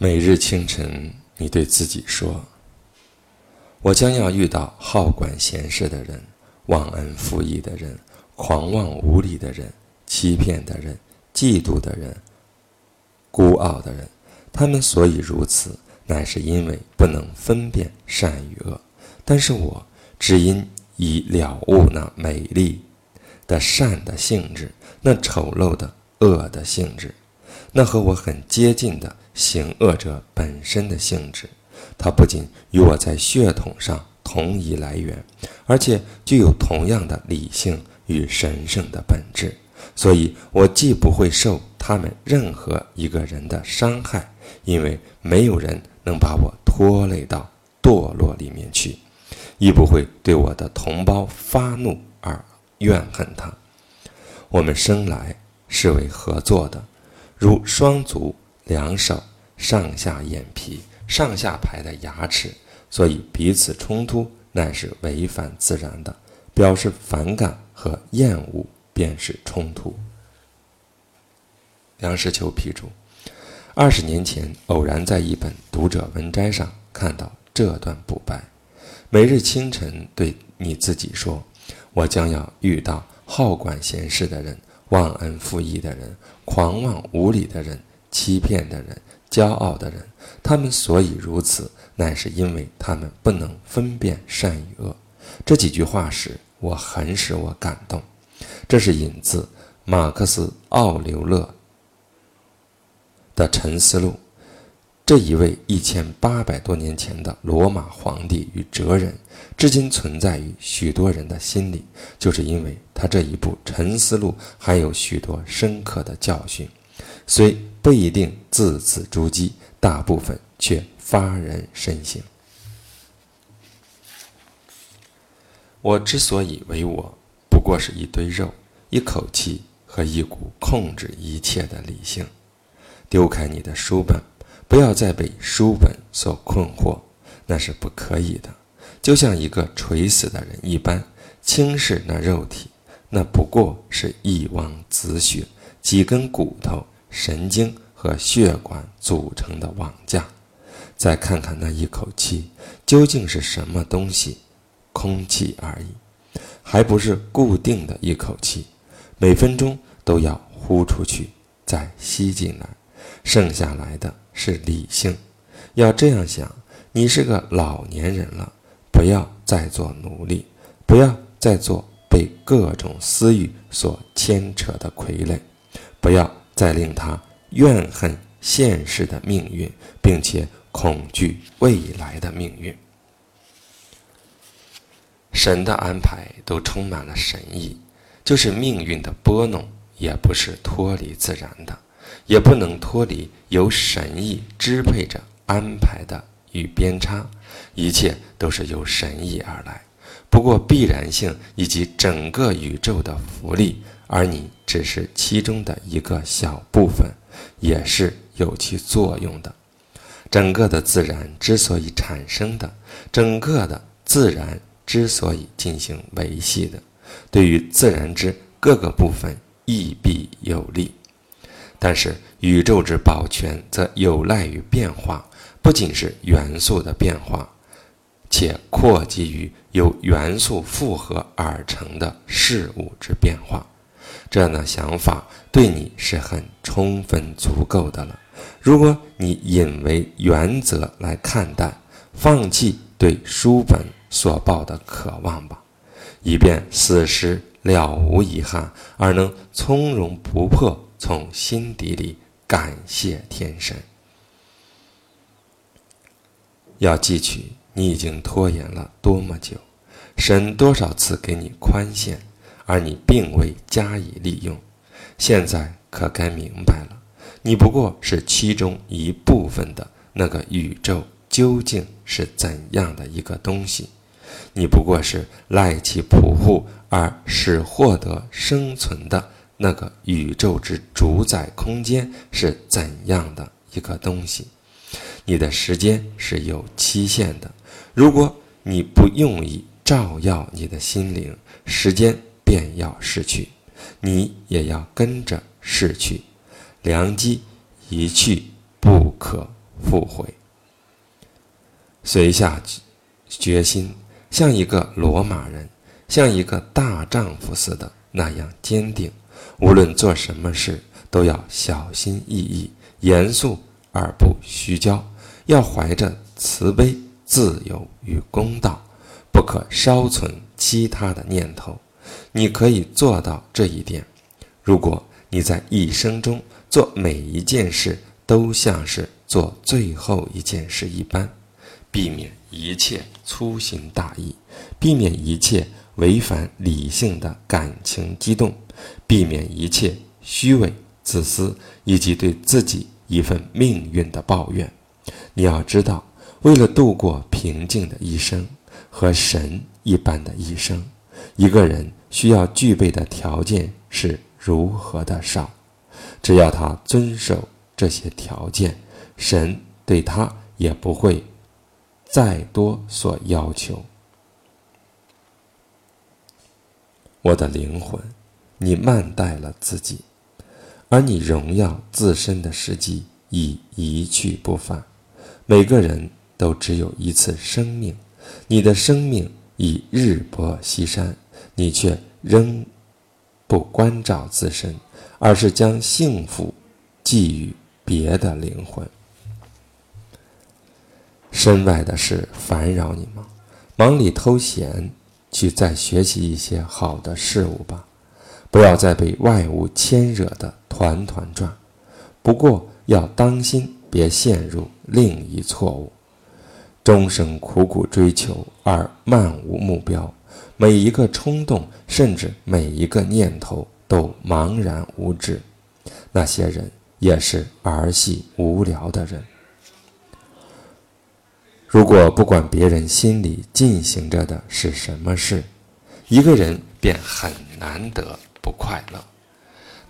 每日清晨，你对自己说：“我将要遇到好管闲事的人、忘恩负义的人、狂妄无礼的人、欺骗的人、嫉妒的人、孤傲的人。他们所以如此，乃是因为不能分辨善与恶。但是我只因已了悟那美丽的善的性质，那丑陋的恶的性质，那和我很接近的。”行恶者本身的性质，它不仅与我在血统上同一来源，而且具有同样的理性与神圣的本质。所以，我既不会受他们任何一个人的伤害，因为没有人能把我拖累到堕落里面去；亦不会对我的同胞发怒而怨恨他。我们生来是为合作的，如双足。两手上下眼皮上下排的牙齿，所以彼此冲突乃是违反自然的。表示反感和厌恶便是冲突。梁实秋批注：二十年前偶然在一本读者文摘上看到这段补白：每日清晨对你自己说：“我将要遇到好管闲事的人、忘恩负义的人、狂妄无礼的人。”欺骗的人，骄傲的人，他们所以如此，乃是因为他们不能分辨善与恶。这几句话时，我很使我感动。这是引自马克思·奥留勒的《沉思录》。这一位一千八百多年前的罗马皇帝与哲人，至今存在于许多人的心里，就是因为他这一部《沉思录》含有许多深刻的教训，虽。不一定字字珠玑，大部分却发人深省。我之所以为我，不过是一堆肉、一口气和一股控制一切的理性。丢开你的书本，不要再被书本所困惑，那是不可以的。就像一个垂死的人一般，轻视那肉体，那不过是一汪子血，几根骨头。神经和血管组成的网架，再看看那一口气究竟是什么东西？空气而已，还不是固定的一口气，每分钟都要呼出去，再吸进来，剩下来的是理性。要这样想，你是个老年人了，不要再做奴隶，不要再做被各种私欲所牵扯的傀儡，不要。再令他怨恨现世的命运，并且恐惧未来的命运。神的安排都充满了神意，就是命运的拨弄也不是脱离自然的，也不能脱离由神意支配着安排的与边差，一切都是由神意而来。不过必然性以及整个宇宙的福利。而你只是其中的一个小部分，也是有其作用的。整个的自然之所以产生的，整个的自然之所以进行维系的，对于自然之各个部分亦必有利。但是宇宙之保全则有赖于变化，不仅是元素的变化，且扩及于由元素复合而成的事物之变化。这样的想法对你是很充分足够的了。如果你引为原则来看待，放弃对书本所抱的渴望吧，以便死时了无遗憾，而能从容不迫从心底里感谢天神。要记取你已经拖延了多么久，神多少次给你宽限。而你并未加以利用，现在可该明白了，你不过是其中一部分的那个宇宙究竟是怎样的一个东西？你不过是赖其普护而使获得生存的那个宇宙之主宰空间是怎样的一个东西？你的时间是有期限的，如果你不用以照耀你的心灵，时间。便要逝去，你也要跟着逝去，良机一去不可复回。随下决心，像一个罗马人，像一个大丈夫似的那样坚定。无论做什么事，都要小心翼翼、严肃而不虚骄，要怀着慈悲、自由与公道，不可稍存其他的念头。你可以做到这一点，如果你在一生中做每一件事都像是做最后一件事一般，避免一切粗心大意，避免一切违反理性的感情激动。避免一切虚伪、自私以及对自己一份命运的抱怨。你要知道，为了度过平静的一生和神一般的一生，一个人需要具备的条件是如何的少。只要他遵守这些条件，神对他也不会再多所要求。我的灵魂。你慢待了自己，而你荣耀自身的时机已一去不返。每个人都只有一次生命，你的生命已日薄西山，你却仍不关照自身，而是将幸福寄予别的灵魂。身外的事烦扰你吗？忙里偷闲，去再学习一些好的事物吧。不要再被外物牵惹得团团转，不过要当心，别陷入另一错误：终生苦苦追求而漫无目标，每一个冲动，甚至每一个念头都茫然无知。那些人也是儿戏无聊的人。如果不管别人心里进行着的是什么事，一个人便很难得。不快乐，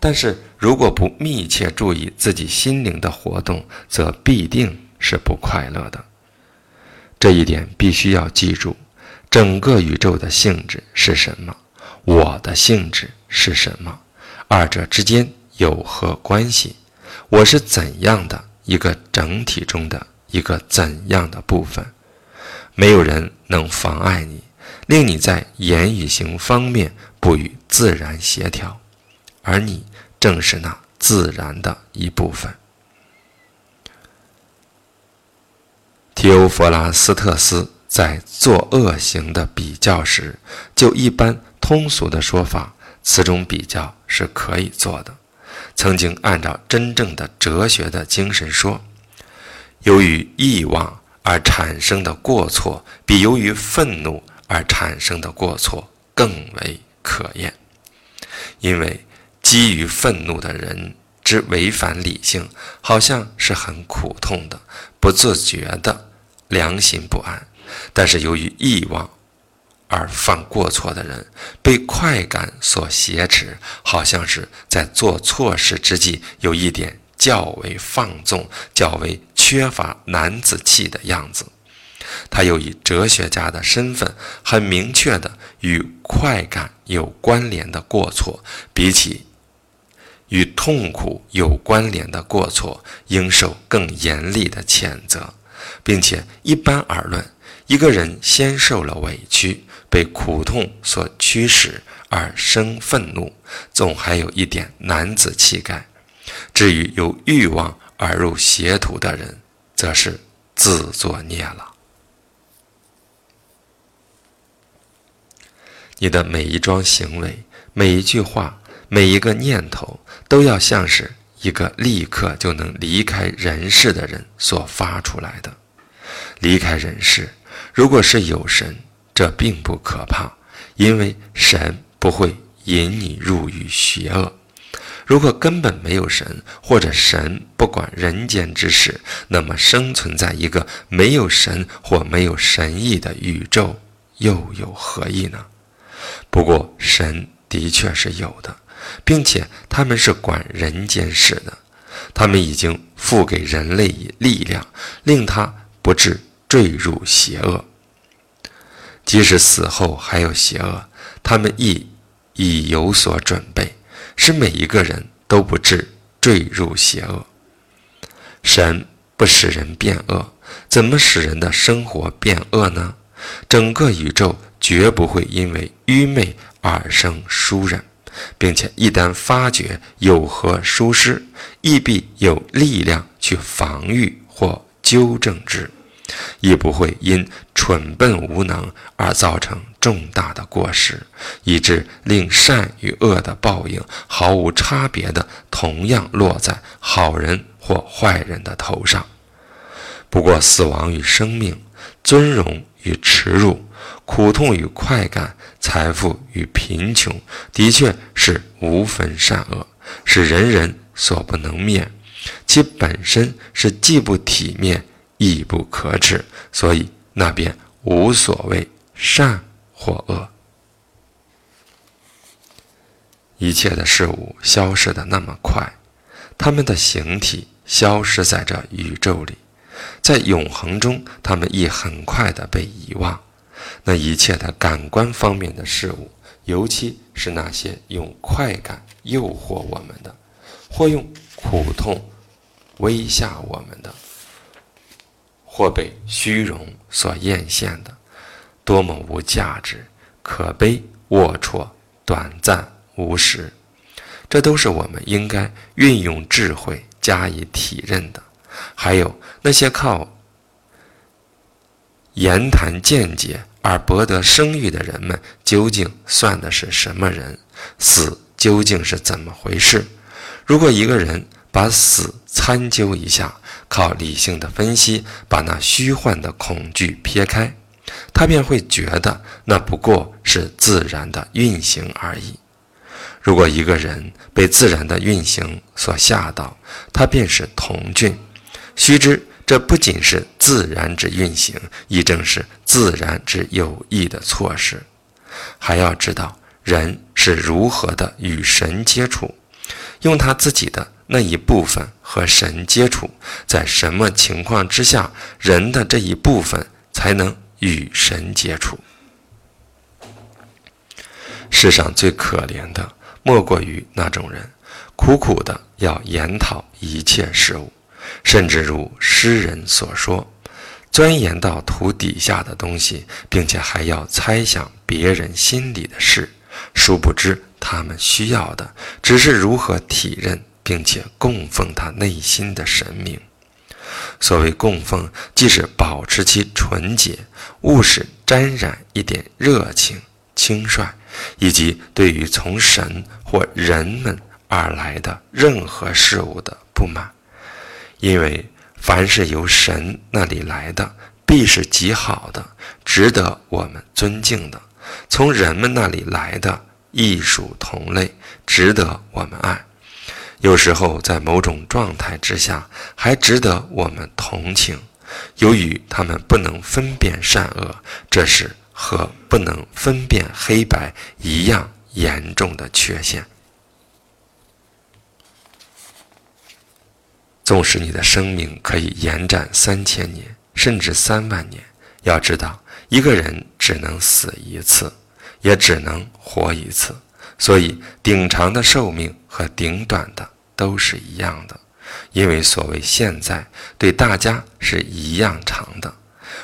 但是如果不密切注意自己心灵的活动，则必定是不快乐的。这一点必须要记住。整个宇宙的性质是什么？我的性质是什么？二者之间有何关系？我是怎样的一个整体中的一个怎样的部分？没有人能妨碍你，令你在言语行方面。不与自然协调，而你正是那自然的一部分。提欧弗拉斯特斯在做恶行的比较时，就一般通俗的说法，此种比较是可以做的。曾经按照真正的哲学的精神说，由于欲望而产生的过错，比由于愤怒而产生的过错更为。可厌，因为基于愤怒的人之违反理性，好像是很苦痛的、不自觉的良心不安；但是由于欲望而犯过错的人，被快感所挟持，好像是在做错事之际有一点较为放纵、较为缺乏男子气的样子。他又以哲学家的身份，很明确的与快感有关联的过错，比起与痛苦有关联的过错，应受更严厉的谴责，并且一般而论，一个人先受了委屈，被苦痛所驱使而生愤怒，总还有一点男子气概；至于有欲望而入邪途的人，则是自作孽了。你的每一桩行为、每一句话、每一个念头，都要像是一个立刻就能离开人世的人所发出来的。离开人世，如果是有神，这并不可怕，因为神不会引你入于邪恶。如果根本没有神，或者神不管人间之事，那么生存在一个没有神或没有神意的宇宙，又有何意呢？不过，神的确是有的，并且他们是管人间事的。他们已经赋给人类以力量，令他不致坠入邪恶。即使死后还有邪恶，他们亦已有所准备，使每一个人都不致坠入邪恶。神不使人变恶，怎么使人的生活变恶呢？整个宇宙绝不会因为愚昧而生疏人，并且一旦发觉有何疏失，亦必有力量去防御或纠正之。亦不会因蠢笨无能而造成重大的过失，以致令善与恶的报应毫无差别的同样落在好人或坏人的头上。不过，死亡与生命、尊荣与耻辱、苦痛与快感、财富与贫穷，的确是无分善恶，是人人所不能灭。其本身是既不体面。亦不可耻，所以那便无所谓善或恶。一切的事物消失的那么快，他们的形体消失在这宇宙里，在永恒中，他们亦很快的被遗忘。那一切的感官方面的事物，尤其是那些用快感诱惑我们的，或用苦痛威吓我们的。或被虚荣所艳羡的，多么无价值、可悲、龌龊、短暂、无实，这都是我们应该运用智慧加以体认的。还有那些靠言谈见解而博得声誉的人们，究竟算的是什么人？死究竟是怎么回事？如果一个人把死参究一下，靠理性的分析，把那虚幻的恐惧撇开，他便会觉得那不过是自然的运行而已。如果一个人被自然的运行所吓到，他便是童俊。须知，这不仅是自然之运行，亦正是自然之有益的措施。还要知道，人是如何的与神接触，用他自己的。那一部分和神接触，在什么情况之下，人的这一部分才能与神接触？世上最可怜的，莫过于那种人，苦苦的要研讨一切事物，甚至如诗人所说，钻研到土底下的东西，并且还要猜想别人心里的事，殊不知他们需要的只是如何体认。并且供奉他内心的神明。所谓供奉，即是保持其纯洁，勿使沾染一点热情、轻率，以及对于从神或人们而来的任何事物的不满。因为凡是由神那里来的，必是极好的，值得我们尊敬的；从人们那里来的，亦属同类，值得我们爱。有时候，在某种状态之下，还值得我们同情。由于他们不能分辨善恶，这是和不能分辨黑白一样严重的缺陷。纵使你的生命可以延展三千年，甚至三万年，要知道，一个人只能死一次，也只能活一次。所以，顶长的寿命和顶短的都是一样的，因为所谓现在对大家是一样长的。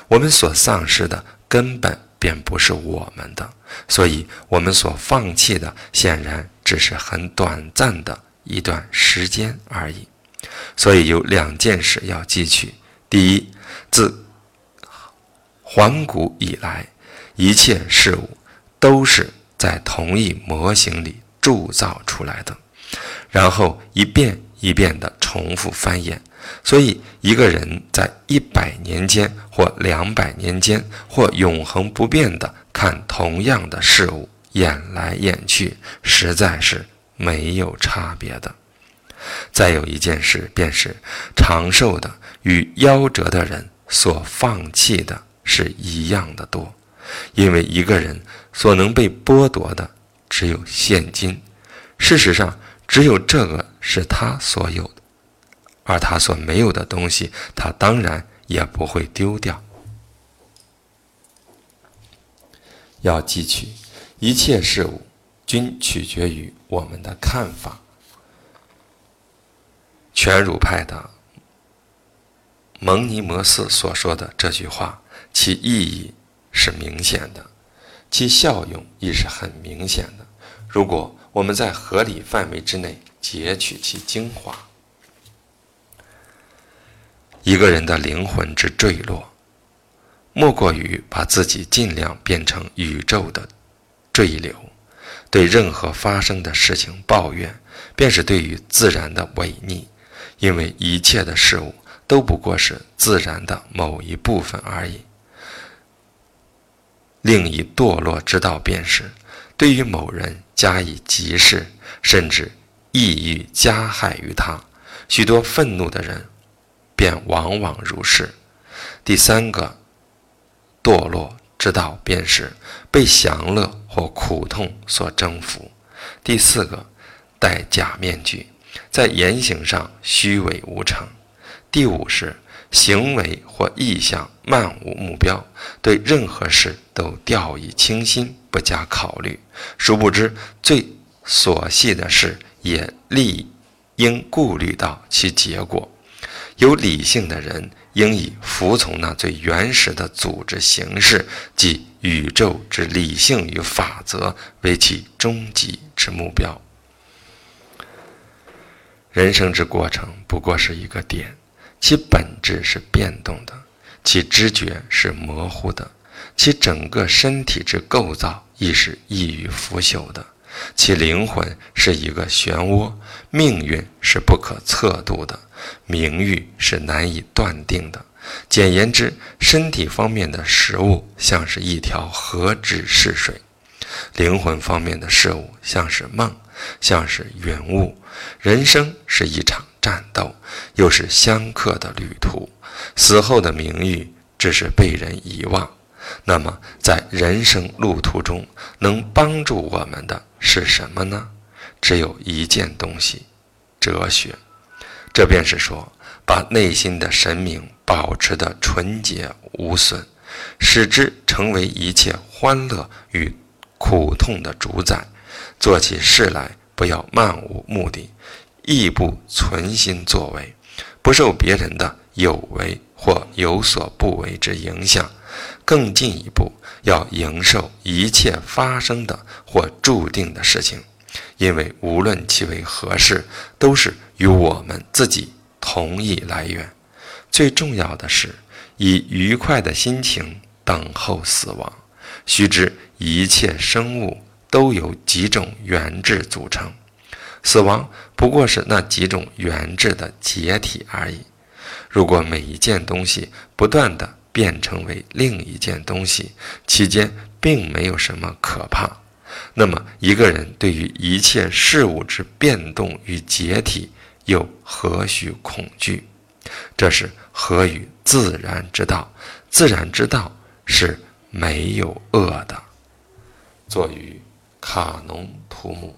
我们所丧失的根本便不是我们的，所以我们所放弃的显然只是很短暂的一段时间而已。所以有两件事要记取：第一，自环古以来，一切事物都是。在同一模型里铸造出来的，然后一遍一遍地重复翻演。所以，一个人在一百年间或两百年间或永恒不变地看同样的事物，演来演去，实在是没有差别的。再有一件事，便是长寿的与夭折的人所放弃的是一样的多。因为一个人所能被剥夺的只有现金，事实上，只有这个是他所有的，而他所没有的东西，他当然也不会丢掉。要记取，一切事物均取决于我们的看法。全儒派的蒙尼摩斯所说的这句话，其意义是明显的，其效用亦是很明显的。如果我们在合理范围之内截取其精华，一个人的灵魂之坠落，莫过于把自己尽量变成宇宙的坠流，对任何发生的事情抱怨，便是对于自然的违逆，因为一切的事物都不过是自然的某一部分而已。另一堕落之道便是。对于某人加以歧视，甚至意欲加害于他，许多愤怒的人便往往如是。第三个堕落之道便是被享乐或苦痛所征服。第四个戴假面具，在言行上虚伪无常。第五是行为或意向漫无目标，对任何事都掉以轻心。不加考虑，殊不知最琐细的事也理应顾虑到其结果。有理性的人应以服从那最原始的组织形式，即宇宙之理性与法则为其终极之目标。人生之过程不过是一个点，其本质是变动的，其知觉是模糊的，其整个身体之构造。亦是易于腐朽的，其灵魂是一个漩涡，命运是不可测度的，名誉是难以断定的。简言之，身体方面的食物像是一条河之逝水，灵魂方面的事物像是梦，像是云雾。人生是一场战斗，又是相克的旅途。死后的名誉只是被人遗忘。那么，在人生路途中，能帮助我们的是什么呢？只有一件东西：哲学。这便是说，把内心的神明保持的纯洁无损，使之成为一切欢乐与苦痛的主宰。做起事来，不要漫无目的，亦不存心作为，不受别人的有为或有所不为之影响。更进一步，要迎受一切发生的或注定的事情，因为无论其为何事，都是与我们自己同一来源。最重要的是，以愉快的心情等候死亡。须知，一切生物都由几种原质组成，死亡不过是那几种原质的解体而已。如果每一件东西不断的，变成为另一件东西，期间并没有什么可怕。那么，一个人对于一切事物之变动与解体，又何须恐惧？这是合于自然之道。自然之道是没有恶的。作于卡农图姆。